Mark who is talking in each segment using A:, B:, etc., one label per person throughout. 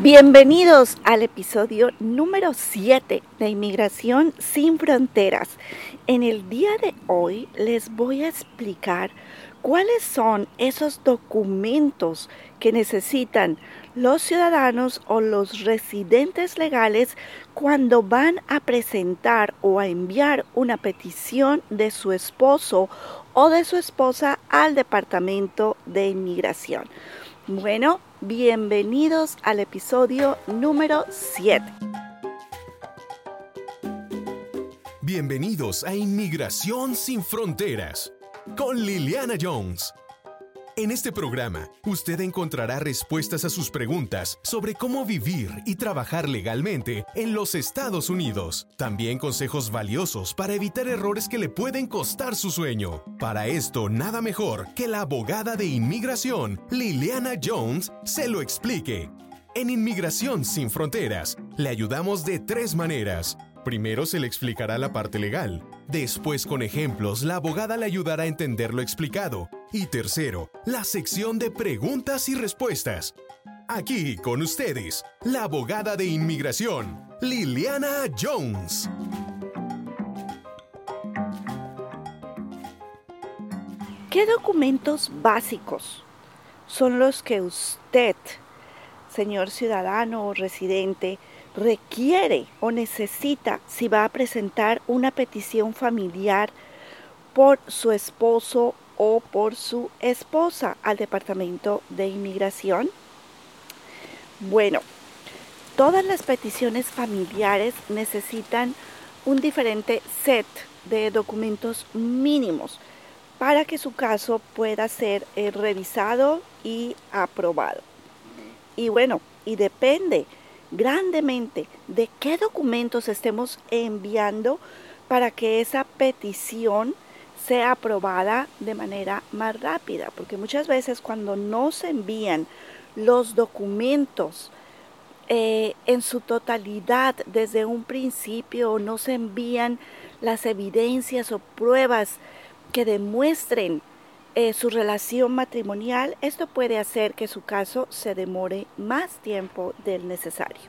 A: Bienvenidos al episodio número 7 de Inmigración sin Fronteras. En el día de hoy les voy a explicar cuáles son esos documentos que necesitan los ciudadanos o los residentes legales cuando van a presentar o a enviar una petición de su esposo o de su esposa al Departamento de Inmigración. Bueno, bienvenidos al episodio número 7.
B: Bienvenidos a Inmigración sin Fronteras con Liliana Jones. En este programa, usted encontrará respuestas a sus preguntas sobre cómo vivir y trabajar legalmente en los Estados Unidos. También consejos valiosos para evitar errores que le pueden costar su sueño. Para esto, nada mejor que la abogada de inmigración, Liliana Jones, se lo explique. En Inmigración sin Fronteras, le ayudamos de tres maneras. Primero se le explicará la parte legal. Después, con ejemplos, la abogada le ayudará a entender lo explicado. Y tercero, la sección de preguntas y respuestas. Aquí con ustedes, la abogada de inmigración, Liliana Jones.
A: ¿Qué documentos básicos son los que usted, señor ciudadano o residente, requiere o necesita si va a presentar una petición familiar por su esposo o por su esposa al Departamento de Inmigración? Bueno, todas las peticiones familiares necesitan un diferente set de documentos mínimos para que su caso pueda ser eh, revisado y aprobado. Y bueno, y depende grandemente de qué documentos estemos enviando para que esa petición sea aprobada de manera más rápida, porque muchas veces cuando no se envían los documentos eh, en su totalidad desde un principio, no se envían las evidencias o pruebas que demuestren eh, su relación matrimonial, esto puede hacer que su caso se demore más tiempo del necesario.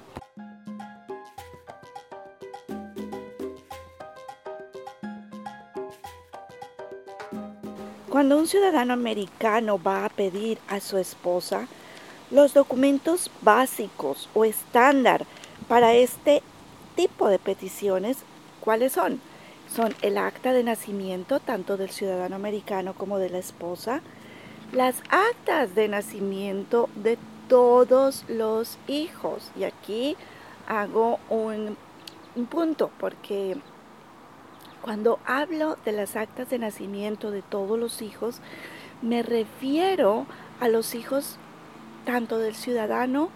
A: Cuando un ciudadano americano va a pedir a su esposa los documentos básicos o estándar para este tipo de peticiones, ¿cuáles son? son el acta de nacimiento tanto del ciudadano americano como de la esposa, las actas de nacimiento de todos los hijos. Y aquí hago un, punto porque cuando hablo de las actas de nacimiento de todos los hijos, me refiero a los hijos tanto del ciudadano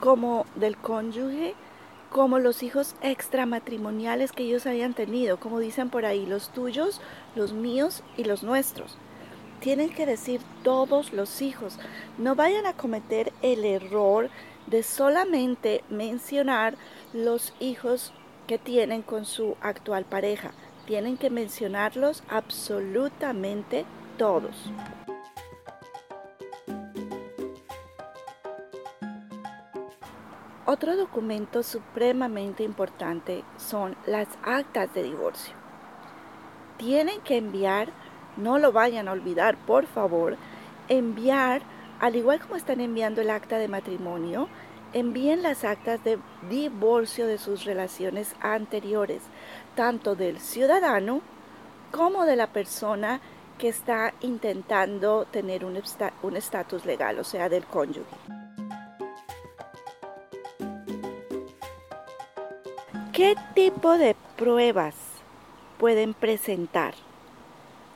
A: como del cónyuge como los hijos extramatrimoniales que ellos hayan tenido, como dicen por ahí, los tuyos, los míos y los nuestros. Tienen que decir todos los hijos. No vayan a cometer el error de solamente mencionar los hijos que tienen con su actual pareja. Tienen que mencionarlos absolutamente todos. Otro documento supremamente importante son las actas de divorcio. Tienen que enviar, no lo vayan a olvidar, por favor, enviar, al igual como están enviando el acta de matrimonio, envíen las actas de divorcio de sus relaciones anteriores, tanto del ciudadano como de la persona que está intentando tener un estatus legal, o sea, del cónyuge. ¿Qué tipo de pruebas pueden presentar?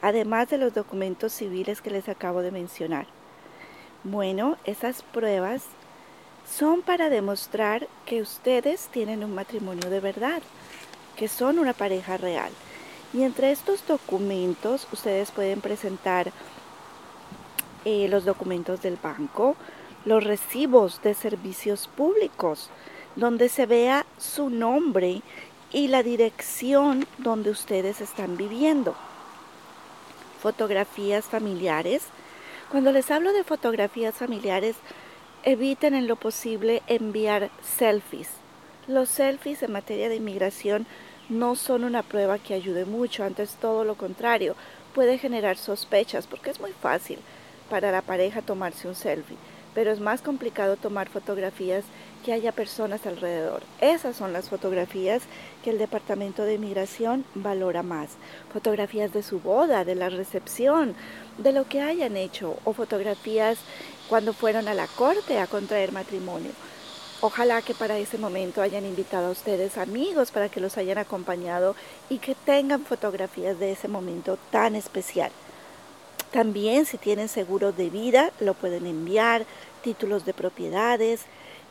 A: Además de los documentos civiles que les acabo de mencionar. Bueno, esas pruebas son para demostrar que ustedes tienen un matrimonio de verdad, que son una pareja real. Y entre estos documentos ustedes pueden presentar eh, los documentos del banco, los recibos de servicios públicos, donde se vea su nombre y la dirección donde ustedes están viviendo. Fotografías familiares. Cuando les hablo de fotografías familiares, Eviten en lo posible enviar selfies. Los selfies en materia de inmigración no son una prueba que ayude mucho, antes todo lo contrario, puede generar sospechas porque es muy fácil para la pareja tomarse un selfie, pero es más complicado tomar fotografías que haya personas alrededor. Esas son las fotografías que el Departamento de Inmigración valora más. Fotografías de su boda, de la recepción, de lo que hayan hecho, o fotografías cuando fueron a la corte a contraer matrimonio. Ojalá que para ese momento hayan invitado a ustedes amigos para que los hayan acompañado y que tengan fotografías de ese momento tan especial. También si tienen seguro de vida lo pueden enviar, títulos de propiedades,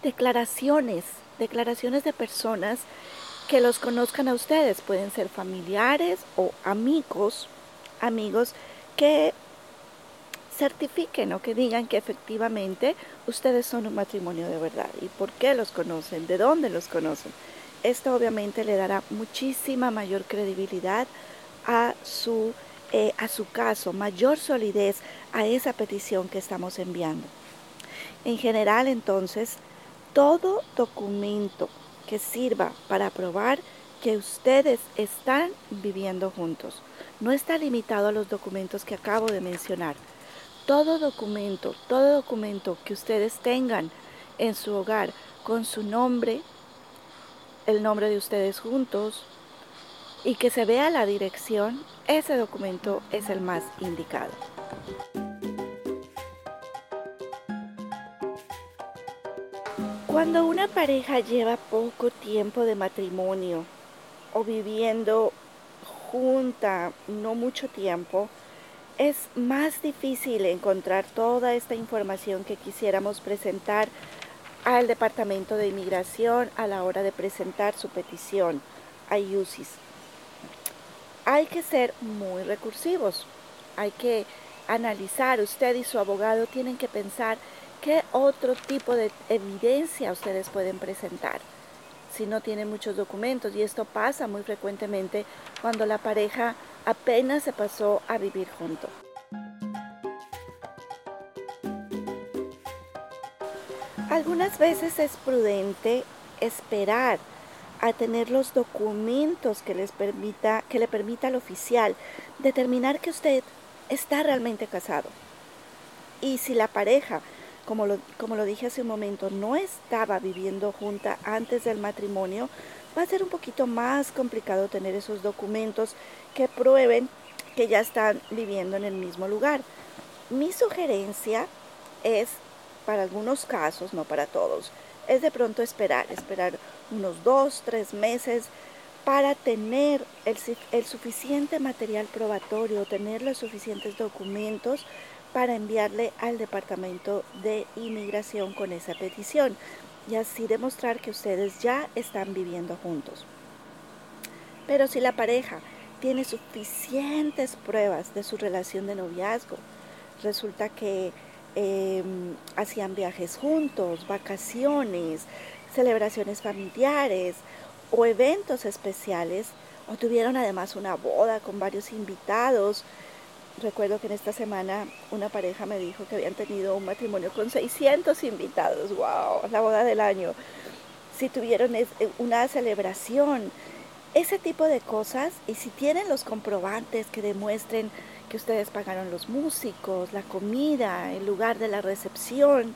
A: declaraciones, declaraciones de personas que los conozcan a ustedes. Pueden ser familiares o amigos, amigos que certifiquen o que digan que efectivamente ustedes son un matrimonio de verdad y por qué los conocen, de dónde los conocen. Esto obviamente le dará muchísima mayor credibilidad a su, eh, a su caso, mayor solidez a esa petición que estamos enviando. En general, entonces, todo documento que sirva para probar que ustedes están viviendo juntos no está limitado a los documentos que acabo de mencionar. Todo documento, todo documento que ustedes tengan en su hogar con su nombre, el nombre de ustedes juntos y que se vea la dirección, ese documento es el más indicado. Cuando una pareja lleva poco tiempo de matrimonio o viviendo junta no mucho tiempo, es más difícil encontrar toda esta información que quisiéramos presentar al Departamento de Inmigración a la hora de presentar su petición a UCIS. Hay que ser muy recursivos, hay que analizar, usted y su abogado tienen que pensar ¿Qué otro tipo de evidencia ustedes pueden presentar si no tienen muchos documentos? Y esto pasa muy frecuentemente cuando la pareja apenas se pasó a vivir junto. Algunas veces es prudente esperar a tener los documentos que les permita que le permita al oficial determinar que usted está realmente casado. Y si la pareja como lo, dije hace un momento, no estaba viviendo junta antes del matrimonio, va a ser un poquito más complicado tener esos documentos que prueben que ya están viviendo en el mismo lugar. Mi sugerencia es, para algunos casos, no para todos, es de pronto esperar, esperar unos dos, tres meses para tener el, suficiente material probatorio, tener los suficientes documentos para enviarle al Departamento de Inmigración con esa petición y así demostrar que ustedes ya están viviendo juntos. Pero si la pareja tiene suficientes pruebas de su relación de noviazgo, resulta que em, hacían viajes juntos, vacaciones, celebraciones familiares o eventos especiales, o tuvieron además una boda con varios invitados, Recuerdo que en esta semana una pareja me dijo que habían tenido un matrimonio con 600 invitados. ¡Wow! La boda del año. Si tuvieron eh, una celebración, ese tipo de cosas, y si tienen los comprobantes que demuestren que ustedes pagaron los músicos, la comida, el lugar de la recepción,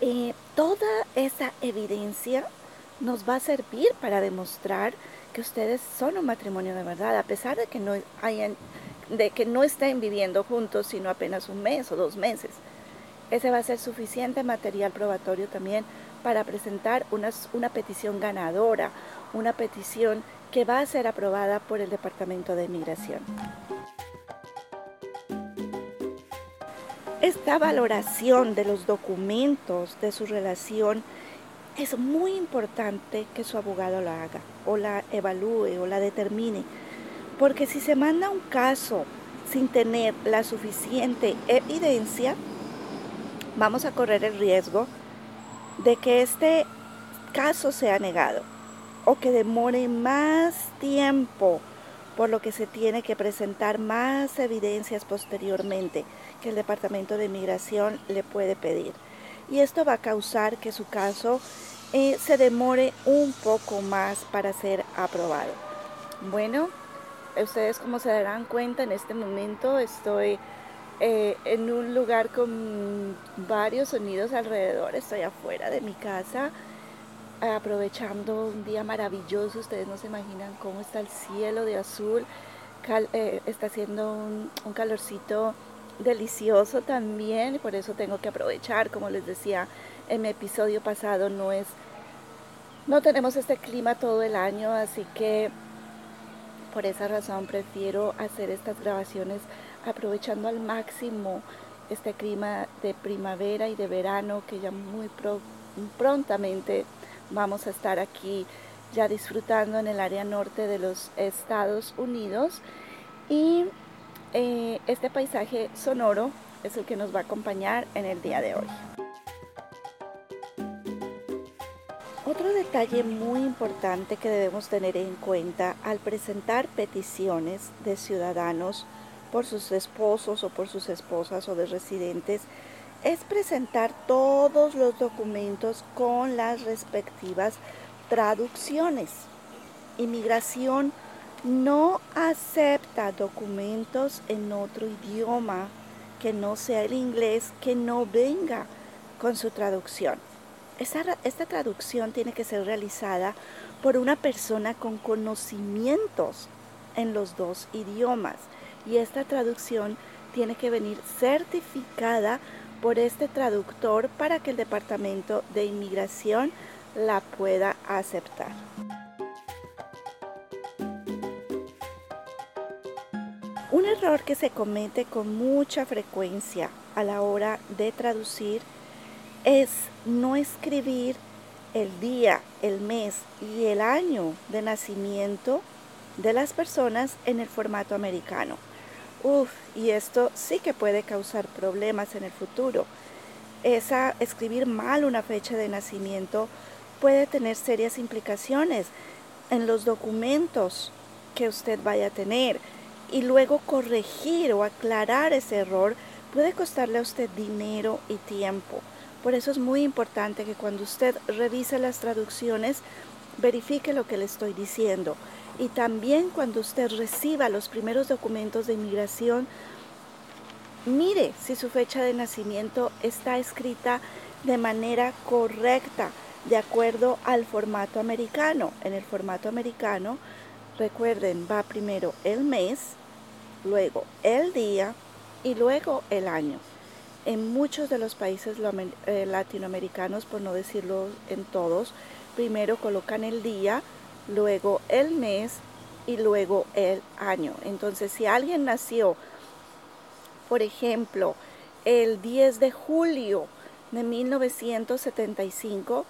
A: eh, toda esa evidencia nos va a servir para demostrar que ustedes son un matrimonio de verdad, a pesar de que no hayan de que no estén viviendo juntos sino apenas un mes o dos meses. Ese va a ser suficiente material probatorio también para presentar una, una petición ganadora, una petición que va a ser aprobada por el Departamento de Inmigración. Esta valoración de los documentos de su relación es muy importante que su abogado la haga o la evalúe o la determine porque si se manda un caso sin tener la suficiente evidencia, vamos a correr el riesgo de que este caso sea negado o que demore más tiempo, por lo que se tiene que presentar más evidencias posteriormente que el Departamento de Inmigración le puede pedir. Y esto va a causar que su caso eh, se demore un poco más para ser aprobado. Bueno, ustedes como se darán cuenta en este momento estoy eh, en un lugar con varios sonidos alrededor, estoy afuera de mi casa aprovechando un día maravilloso, ustedes no se imaginan cómo está el cielo de azul, eh, está haciendo un, un calorcito delicioso también por eso tengo que aprovechar, como les decía en mi episodio pasado, no es no tenemos este clima todo el año, así que por esa razón prefiero hacer estas grabaciones aprovechando al máximo este clima de primavera y de verano que ya muy prontamente vamos a estar aquí ya disfrutando en el área norte de los Estados Unidos. Y eh, este paisaje sonoro es el que nos va a acompañar en el día de hoy. Otro detalle muy importante que debemos tener en cuenta al presentar peticiones de ciudadanos por sus esposos o por sus esposas o de residentes es presentar todos los documentos con las respectivas traducciones. Inmigración no acepta documentos en otro idioma que no sea el inglés que no venga con su traducción. Esta, traducción tiene que ser realizada por una persona con conocimientos en los dos idiomas y esta traducción tiene que venir certificada por este traductor para que el Departamento de Inmigración la pueda aceptar. Error que se comete con mucha frecuencia a la hora de traducir es no escribir el día, el mes y el año de nacimiento de las personas en el formato americano. Uf, y esto sí que puede causar problemas en el futuro. Esa escribir mal una fecha de nacimiento puede tener serias implicaciones en los documentos que usted vaya a tener y luego corregir o aclarar ese error puede costarle a usted dinero y tiempo. Por eso es muy importante que cuando usted revise las traducciones, verifique lo que le estoy diciendo. Y también cuando usted reciba los primeros documentos de inmigración, mire si su fecha de nacimiento está escrita de manera correcta, de acuerdo al formato americano. En el formato americano, recuerden, va primero el mes, luego el día y luego el año en muchos de los países eh, latinoamericanos, por no decirlo en todos, primero colocan el día, luego el mes y luego el año. Entonces, si alguien nació, por ejemplo, el 10 de julio de 1975,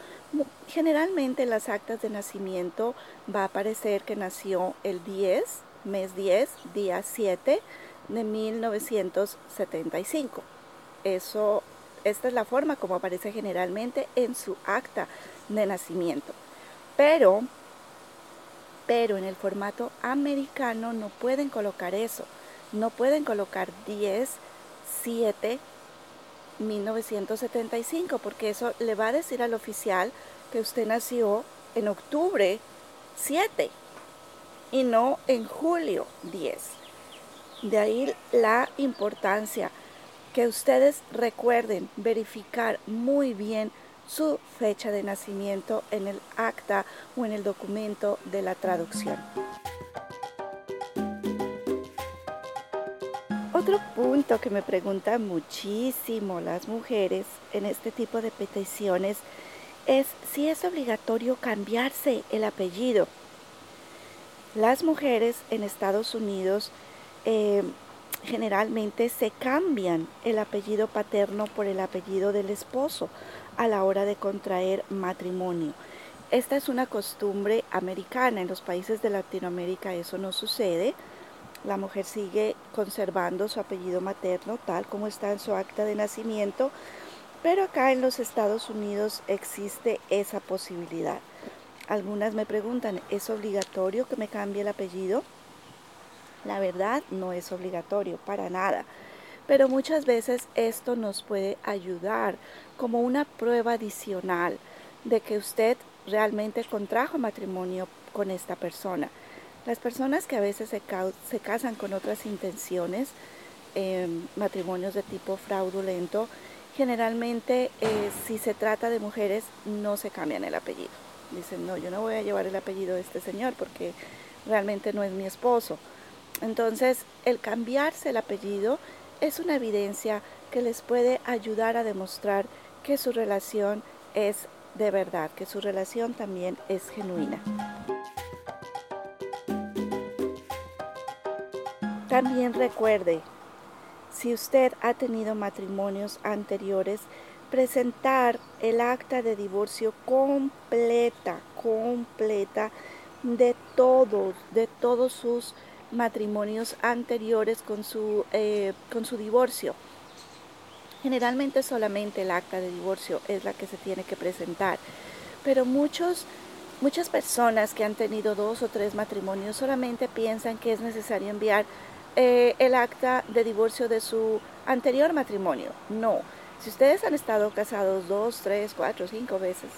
A: generalmente en las actas de nacimiento va a aparecer que nació el 10, mes 10, día 7 de 1975. Eso, esta es la forma como aparece generalmente en su acta de nacimiento. Pero, pero en el formato americano no pueden colocar eso. No pueden colocar 10, 7, 1975, porque eso le va a decir al oficial que usted nació en octubre 7 y no en julio 10. De ahí la importancia que ustedes recuerden verificar muy bien su fecha de nacimiento en el acta o en el documento de la traducción. Otro punto que me preguntan muchísimo las mujeres en este tipo de peticiones es si es obligatorio cambiarse el apellido. Las mujeres en Estados Unidos eh, generalmente se cambian el apellido paterno por el apellido del esposo a la hora de contraer matrimonio. Esta es una costumbre americana. En los países de Latinoamérica eso no sucede. La mujer sigue conservando su apellido materno tal como está en su acta de nacimiento, pero acá en los Estados Unidos existe esa posibilidad. Algunas me preguntan, ¿es obligatorio que me cambie el apellido? La verdad no es obligatorio para nada, pero muchas veces esto nos puede ayudar como una prueba adicional de que usted realmente contrajo matrimonio con esta persona. Las personas que a veces se, casan con otras intenciones, em, matrimonios de tipo fraudulento, generalmente eh, si se trata de mujeres no se cambian el apellido. Dicen, no, yo no voy a llevar el apellido de este señor porque realmente no es mi esposo. Entonces, el cambiarse el apellido es una evidencia que les puede ayudar a demostrar que su relación es de verdad, que su relación también es genuina. También recuerde, si usted ha tenido matrimonios anteriores, presentar el acta de divorcio completa, completa de todos, de todos sus matrimonios anteriores con su, eh, con su divorcio. Generalmente solamente el acta de divorcio es la que se tiene que presentar, pero muchos, muchas personas que han tenido dos o tres matrimonios solamente piensan que es necesario enviar eh, el acta de divorcio de su anterior matrimonio. No, si ustedes han estado casados dos, tres, cuatro, cinco veces,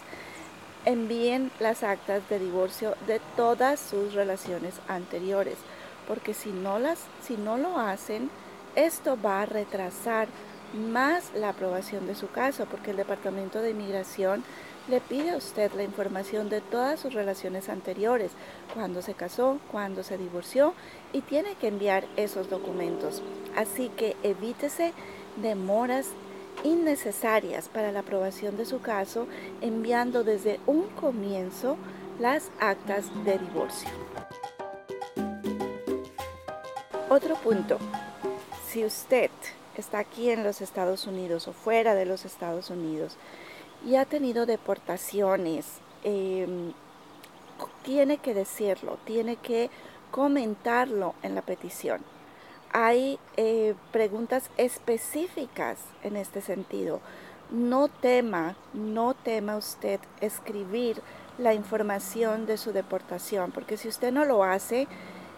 A: envíen las actas de divorcio de todas sus relaciones anteriores porque si no, las, si no lo hacen, esto va a retrasar más la aprobación de su caso, porque el Departamento de Inmigración le pide a usted la información de todas sus relaciones anteriores, cuando se casó, cuando se divorció, y tiene que enviar esos documentos. Así que evítese demoras innecesarias para la aprobación de su caso, enviando desde un comienzo las actas de divorcio. Otro punto, si usted está aquí en los Estados Unidos o fuera de los Estados Unidos y ha tenido deportaciones, em, tiene que decirlo, tiene que comentarlo en la petición. Hay eh, preguntas específicas en este sentido. No tema, no tema usted escribir la información de su deportación, porque si usted no lo hace,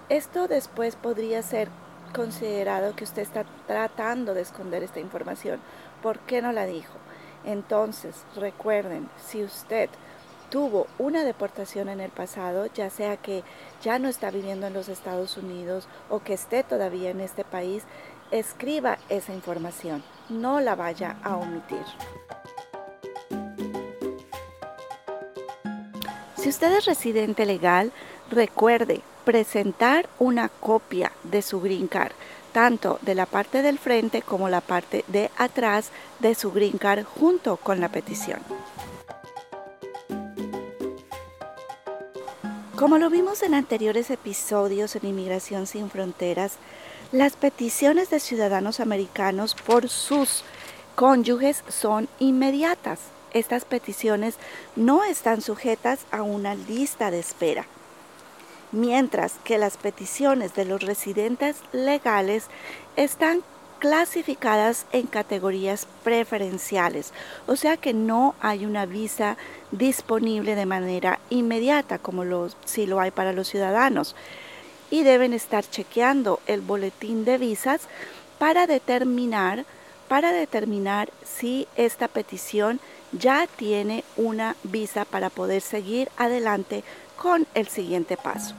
A: esto después podría ser considerado que usted está tratando de esconder esta información. ¿Por qué no la dijo? Entonces, recuerden, si usted tuvo una deportación en el pasado, ya sea que ya no está viviendo en los Estados Unidos o que esté todavía en este país, escriba esa información, no la vaya a omitir. Si usted es residente legal, recuerde, presentar una copia de su green card, tanto de la parte del frente como la parte de atrás de su green card junto con la petición. Como lo vimos en anteriores episodios en Inmigración sin Fronteras, las peticiones de ciudadanos americanos por sus cónyuges son inmediatas. Estas peticiones no están sujetas a una lista de espera mientras que las peticiones de los residentes legales están clasificadas en categorías preferenciales, o sea que no hay una visa disponible de manera inmediata como si lo hay para los ciudadanos. Y deben estar chequeando el boletín de visas para determinar para determinar si esta petición ya tiene una visa para poder seguir adelante con el siguiente paso.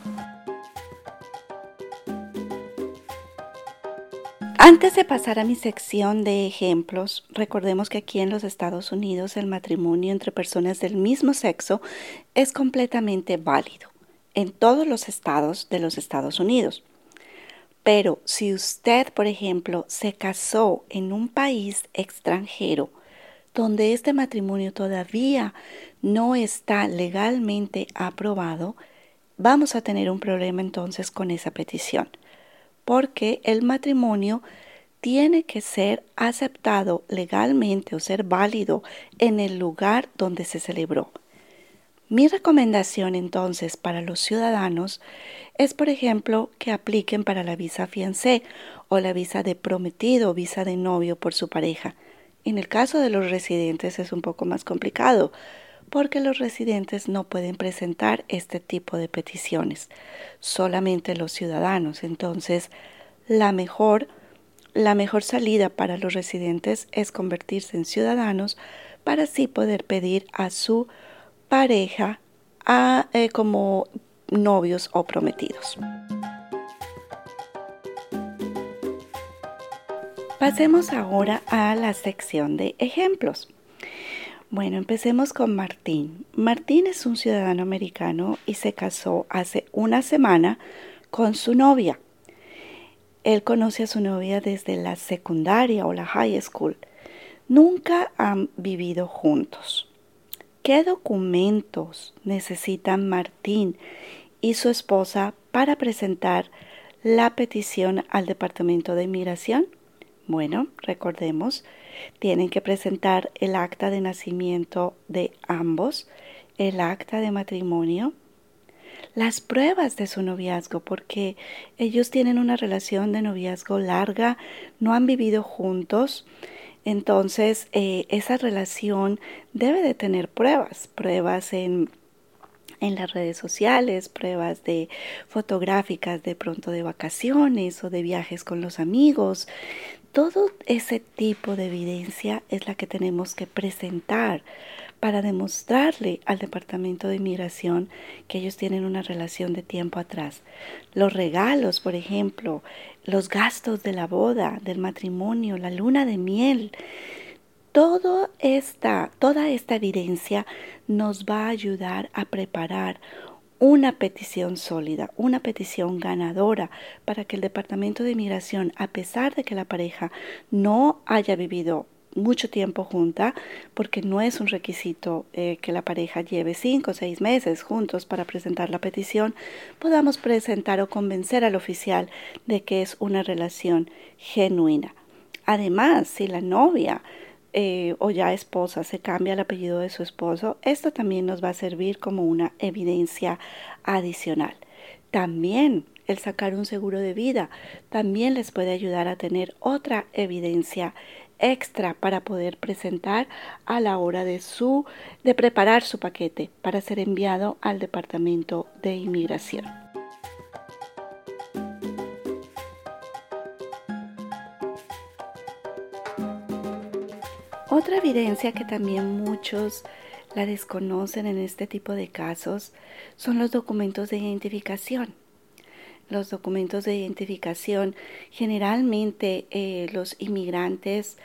A: Antes de pasar a mi sección de ejemplos, recordemos que aquí en los Estados Unidos el matrimonio entre personas del mismo sexo es completamente válido en todos los estados de los Estados Unidos. Pero si usted, por ejemplo, se casó en un país extranjero donde este matrimonio todavía no está legalmente aprobado, vamos a tener un problema entonces con esa petición, porque el matrimonio tiene que ser aceptado legalmente o ser válido en el lugar donde se celebró. Mi recomendación entonces para los ciudadanos es, por ejemplo, que apliquen para la visa fiancé o la visa de prometido o visa de novio por su pareja. En el caso de los residentes es un poco más complicado porque los residentes no pueden presentar este tipo de peticiones, solamente los ciudadanos. Entonces, la mejor la mejor salida para los residentes es convertirse en ciudadanos para así poder pedir a su pareja eh, como novios o prometidos. Pasemos ahora a la sección de ejemplos. Bueno, empecemos con Martín. Martín es un ciudadano americano y se casó hace una semana con su novia. Él conoce a su novia desde la secundaria o la high school. Nunca han vivido juntos. ¿Qué documentos necesitan Martín y su esposa para presentar la petición al Departamento de Inmigración? Bueno, recordemos, tienen que presentar el acta de nacimiento de ambos, el acta de matrimonio, las pruebas de su noviazgo, porque ellos tienen una relación de noviazgo larga, no han vivido juntos, entonces eh, esa relación debe de tener pruebas, pruebas en en las redes sociales, pruebas de fotográficas de pronto de vacaciones o de viajes con los amigos. Todo ese tipo de evidencia es la que tenemos que presentar para demostrarle al Departamento de Inmigración que ellos tienen una relación de tiempo atrás. Los regalos, por ejemplo, los gastos de la boda, del matrimonio, la luna de miel, todo esta, toda esta evidencia nos va a ayudar a preparar una petición sólida, una petición ganadora para que el Departamento de Inmigración, a pesar de que la pareja no haya vivido mucho tiempo junta, porque no es un requisito eh, que la pareja lleve cinco o seis meses juntos para presentar la petición, podamos presentar o convencer al oficial de que es una relación genuina. Además, si la novia eh, o ya esposa se cambia el apellido de su esposo, esto también nos va a servir como una evidencia adicional. También el sacar un seguro de vida también les puede ayudar a tener otra evidencia extra para poder presentar a la hora de su de preparar su paquete para ser enviado al Departamento de Inmigración. Otra evidencia que también muchos la desconocen en este tipo de casos son los documentos de identificación los documentos de identificación. Generalmente eh, los inmigrantes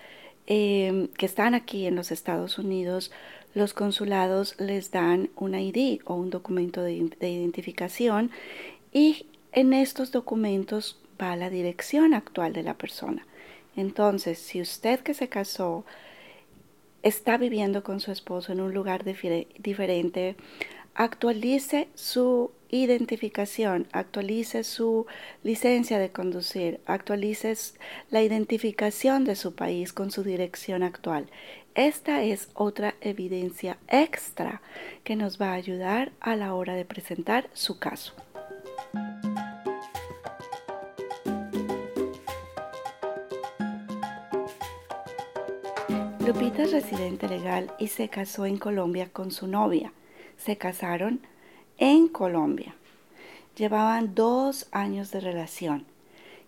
A: em, que están aquí en los Estados Unidos, los consulados les dan un ID o un documento de, identificación y en estos documentos va la dirección actual de la persona. Entonces, si usted que se casó está viviendo con su esposo en un lugar diferente, actualice su identificación, actualice su licencia de conducir, actualice la identificación de su país con su dirección actual. Esta es otra evidencia extra que nos va a ayudar a la hora de presentar su caso. Lupita es residente legal y se casó en Colombia con su novia. Se casaron en Colombia. Llevaban dos años de relación.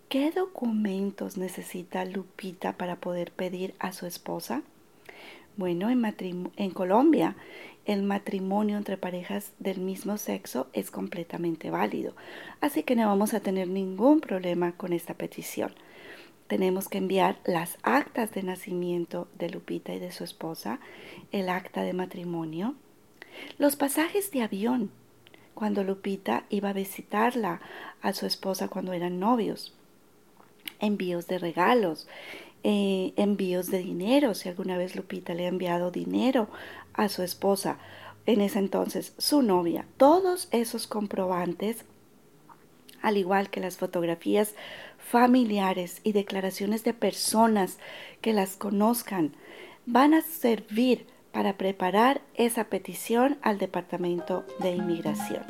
A: ¿Qué documentos necesita Lupita para poder pedir a su esposa? Bueno, en, en, Colombia el matrimonio entre parejas del mismo sexo es completamente válido, así que no vamos a tener ningún problema con esta petición. Tenemos que enviar las actas de nacimiento de Lupita y de su esposa, el acta de matrimonio, los pasajes de avión cuando Lupita iba a visitarla a su esposa cuando eran novios, envíos de regalos, eh, envíos de dinero, si alguna vez Lupita le ha enviado dinero a su esposa, en ese entonces su novia, todos esos comprobantes, al igual que las fotografías familiares y declaraciones de personas que las conozcan, van a servir para preparar esa petición al Departamento de Inmigración.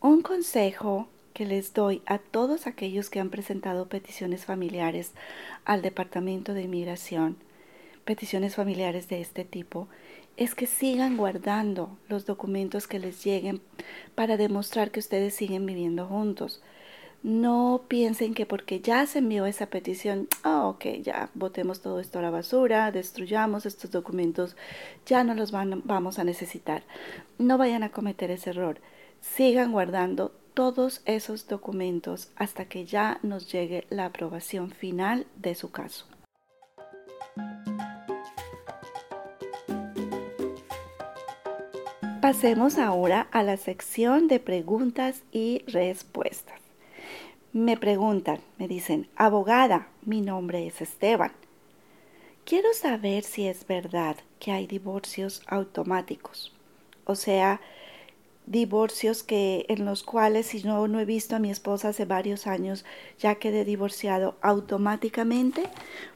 A: Un consejo que les doy a todos aquellos que han presentado peticiones familiares al Departamento de Inmigración, peticiones familiares de este tipo es que sigan guardando los documentos que les lleguen para demostrar que ustedes siguen viviendo juntos. No piensen que porque ya se envió esa petición, ah, ok, ya botemos todo esto a la basura, destruyamos estos documentos, ya no los vamos a necesitar. No vayan a cometer ese error. Sigan guardando todos esos documentos hasta que ya nos llegue la aprobación final de su caso. Pasemos ahora a la sección de preguntas y respuestas. Me preguntan, me dicen, abogada, mi nombre es Esteban. Quiero saber si es verdad que hay divorcios automáticos, o sea, divorcios que en los cuales si no no he visto a mi esposa hace varios años ya quedé divorciado automáticamente.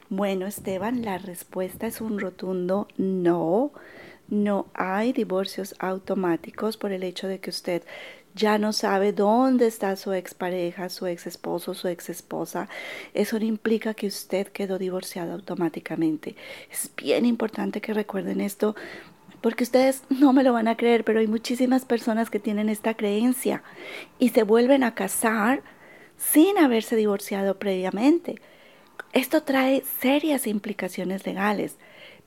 A: Bueno, Esteban, la respuesta es un rotundo no. No hay divorcios automáticos por el hecho de que usted ya no sabe dónde está su expareja, su ex esposo, su ex esposa. Eso no implica que usted quedó divorciado automáticamente. Es bien importante que recuerden esto porque ustedes no me lo van a creer, pero hay muchísimas personas que tienen esta creencia y se vuelven a casar sin haberse divorciado previamente. Esto trae serias implicaciones legales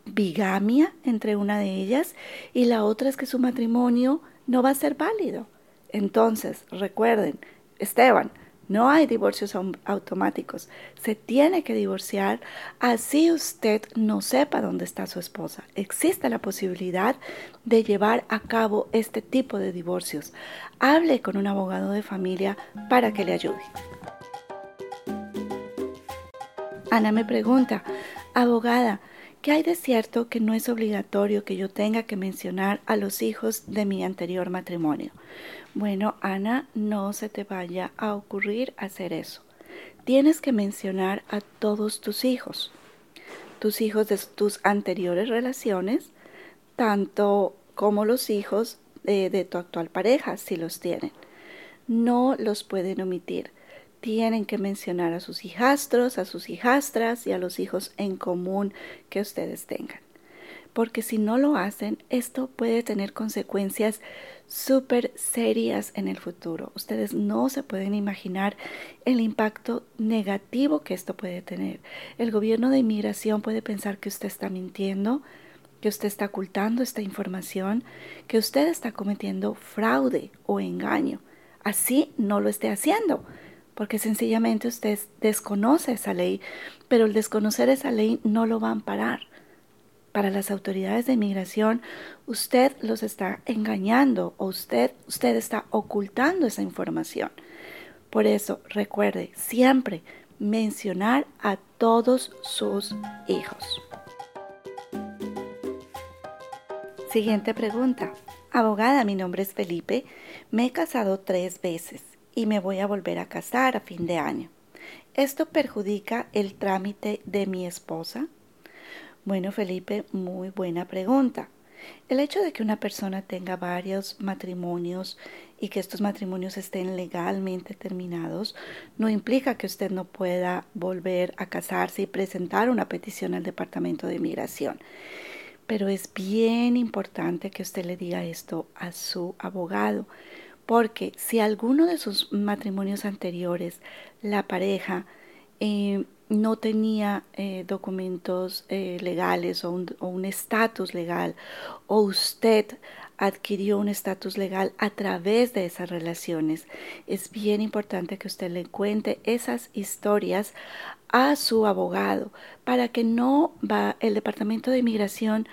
A: bigamia entre una de ellas y la otra es que su matrimonio no va a ser válido. Entonces, recuerden, Esteban, no hay divorcios automáticos. Se tiene que divorciar así usted no sepa dónde está su esposa. Existe la posibilidad de llevar a cabo este tipo de divorcios. Hable con un abogado de familia para que le ayude. Ana me pregunta, abogada, ¿Qué hay de cierto que no es obligatorio que yo tenga que mencionar a los hijos de mi anterior matrimonio? Bueno, Ana, no se te vaya a ocurrir hacer eso. Tienes que mencionar a todos tus hijos, tus hijos de tus anteriores relaciones, tanto como los hijos de, de tu actual pareja, si los tienen. No los pueden omitir tienen que mencionar a sus hijastros, a sus hijastras y a los hijos en común que ustedes tengan. Porque si no lo hacen, esto puede tener consecuencias súper serias en el futuro. Ustedes no se pueden imaginar el impacto negativo que esto puede tener. El gobierno de inmigración puede pensar que usted está mintiendo, que usted está ocultando esta información, que usted está cometiendo fraude o engaño. Así no lo esté haciendo porque sencillamente usted desconoce esa ley, pero el desconocer esa ley no lo va a amparar. Para las autoridades de inmigración, usted los está engañando o usted, usted está ocultando esa información. Por eso, recuerde siempre mencionar a todos sus hijos. Siguiente pregunta. Abogada, mi nombre es Felipe. Me he casado tres veces y me voy a volver a casar a fin de año. ¿Esto perjudica el trámite de mi esposa? Bueno, Felipe, muy buena pregunta. El hecho de que una persona tenga varios matrimonios y que estos matrimonios estén legalmente terminados no implica que usted no pueda volver a casarse y presentar una petición al Departamento de Inmigración. Pero es bien importante que usted le diga esto a su abogado porque si alguno de sus matrimonios anteriores, la pareja eh, no tenía eh, documentos eh, legales o un estatus legal, o usted adquirió un estatus legal a través de esas relaciones, es bien importante que usted le cuente esas historias a su abogado para que no va el Departamento de Inmigración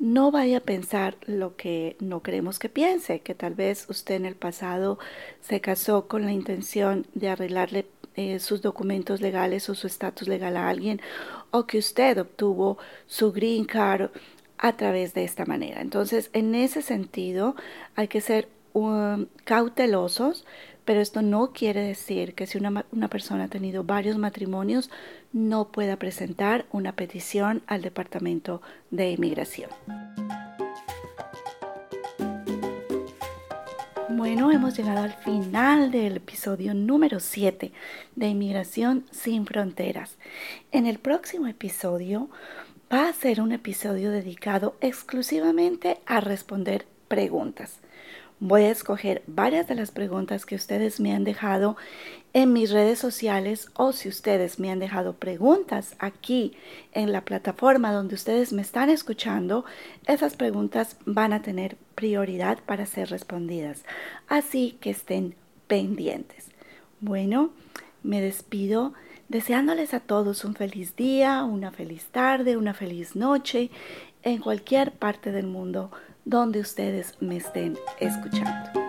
A: no vaya a pensar lo que no queremos que piense, que tal vez usted en el pasado se casó con la intención de arreglarle eh, sus documentos legales o su estatus legal a alguien, o que usted obtuvo su green card a través de esta manera. Entonces, en ese sentido, hay que ser um, cautelosos, pero esto no quiere decir que si una, una, persona ha tenido varios matrimonios no pueda presentar una petición al Departamento de Inmigración. Bueno, hemos llegado al final del episodio número 7 de Inmigración sin Fronteras. En el próximo episodio va a ser un episodio dedicado exclusivamente a responder preguntas. Voy a escoger varias de las preguntas que ustedes me han dejado en mis redes sociales o si ustedes me han dejado preguntas aquí en la plataforma donde ustedes me están escuchando, esas preguntas van a tener prioridad para ser respondidas. Así que estén pendientes. Bueno, me despido deseándoles a todos un feliz día, una feliz tarde, una feliz noche en cualquier parte del mundo donde ustedes me estén escuchando.